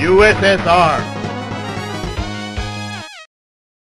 USSR.